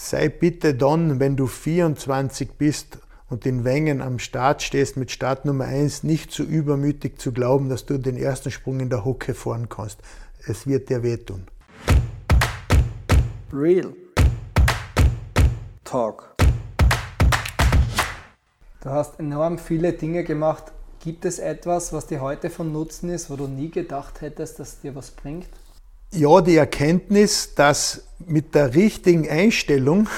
Sei bitte dann, wenn du 24 bist und in Wengen am Start stehst mit Startnummer 1, nicht zu so übermütig zu glauben, dass du den ersten Sprung in der Hocke fahren kannst. Es wird dir wehtun. Real Talk. Du hast enorm viele Dinge gemacht. Gibt es etwas, was dir heute von Nutzen ist, wo du nie gedacht hättest, dass dir was bringt? Ja, die Erkenntnis, dass mit der richtigen Einstellung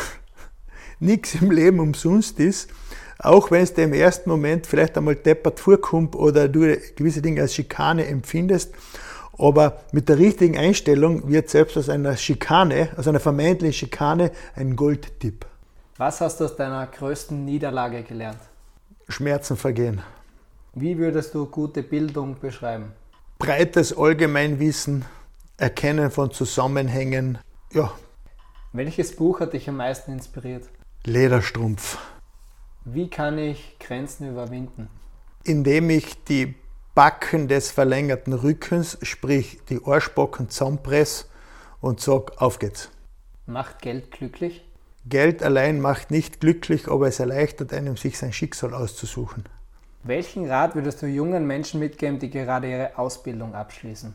nichts im Leben umsonst ist, auch wenn es dir im ersten Moment vielleicht einmal deppert vorkommt oder du gewisse Dinge als Schikane empfindest, aber mit der richtigen Einstellung wird selbst aus einer Schikane, aus einer vermeintlichen Schikane, ein Goldtipp. Was hast du aus deiner größten Niederlage gelernt? Schmerzen vergehen. Wie würdest du gute Bildung beschreiben? Breites Allgemeinwissen, Erkennen von Zusammenhängen. Ja. Welches Buch hat dich am meisten inspiriert? Lederstrumpf. Wie kann ich Grenzen überwinden? Indem ich die Backen des verlängerten Rückens, sprich die Arschbacken zusammenpresse und sage, auf geht's. Macht Geld glücklich? Geld allein macht nicht glücklich, aber es erleichtert einem, sich sein Schicksal auszusuchen. Welchen Rat würdest du jungen Menschen mitgeben, die gerade ihre Ausbildung abschließen?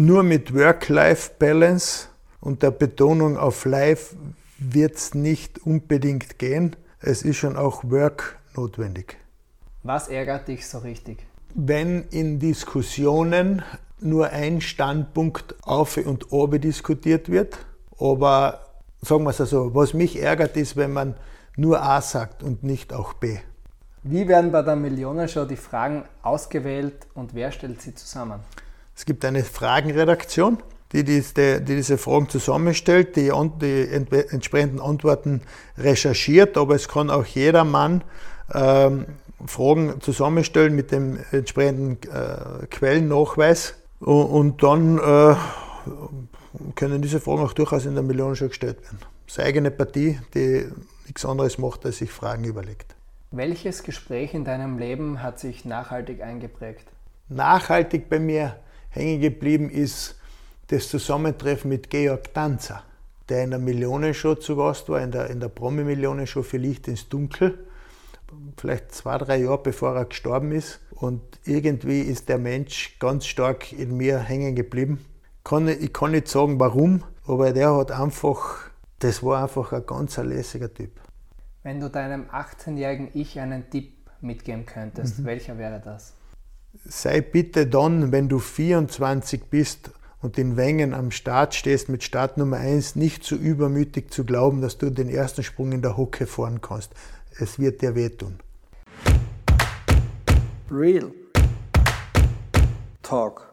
Nur mit Work-Life-Balance und der Betonung auf Life wird es nicht unbedingt gehen. Es ist schon auch Work notwendig. Was ärgert dich so richtig? Wenn in Diskussionen nur ein Standpunkt auf und oben diskutiert wird, aber sagen wir es also, was mich ärgert ist, wenn man nur A sagt und nicht auch B. Wie werden bei der Millionenshow die Fragen ausgewählt und wer stellt sie zusammen? Es gibt eine Fragenredaktion, die diese, die diese Fragen zusammenstellt, die, die entsprechenden Antworten recherchiert, aber es kann auch jeder Mann ähm, Fragen zusammenstellen mit dem entsprechenden äh, Quellennachweis und, und dann äh, können diese Fragen auch durchaus in der Millionenshow gestellt werden. Das ist eine eigene Partie, die nichts anderes macht, als sich Fragen überlegt. Welches Gespräch in deinem Leben hat sich nachhaltig eingeprägt? Nachhaltig bei mir hängen geblieben ist das Zusammentreffen mit Georg Tanzer, der in der Millionenshow zu Gast war, in der, in der Promi-Millionenshow für Licht ins Dunkel, vielleicht zwei, drei Jahre bevor er gestorben ist. Und irgendwie ist der Mensch ganz stark in mir hängen geblieben. ich kann nicht sagen, warum, aber der hat einfach, das war einfach ein ganz lässiger Typ. Wenn du deinem 18-jährigen Ich einen Tipp mitgeben könntest, mhm. welcher wäre das? Sei bitte dann, wenn du 24 bist und in Wengen am Start stehst mit Startnummer 1, nicht zu so übermütig zu glauben, dass du den ersten Sprung in der Hocke fahren kannst. Es wird dir wehtun. Real Talk.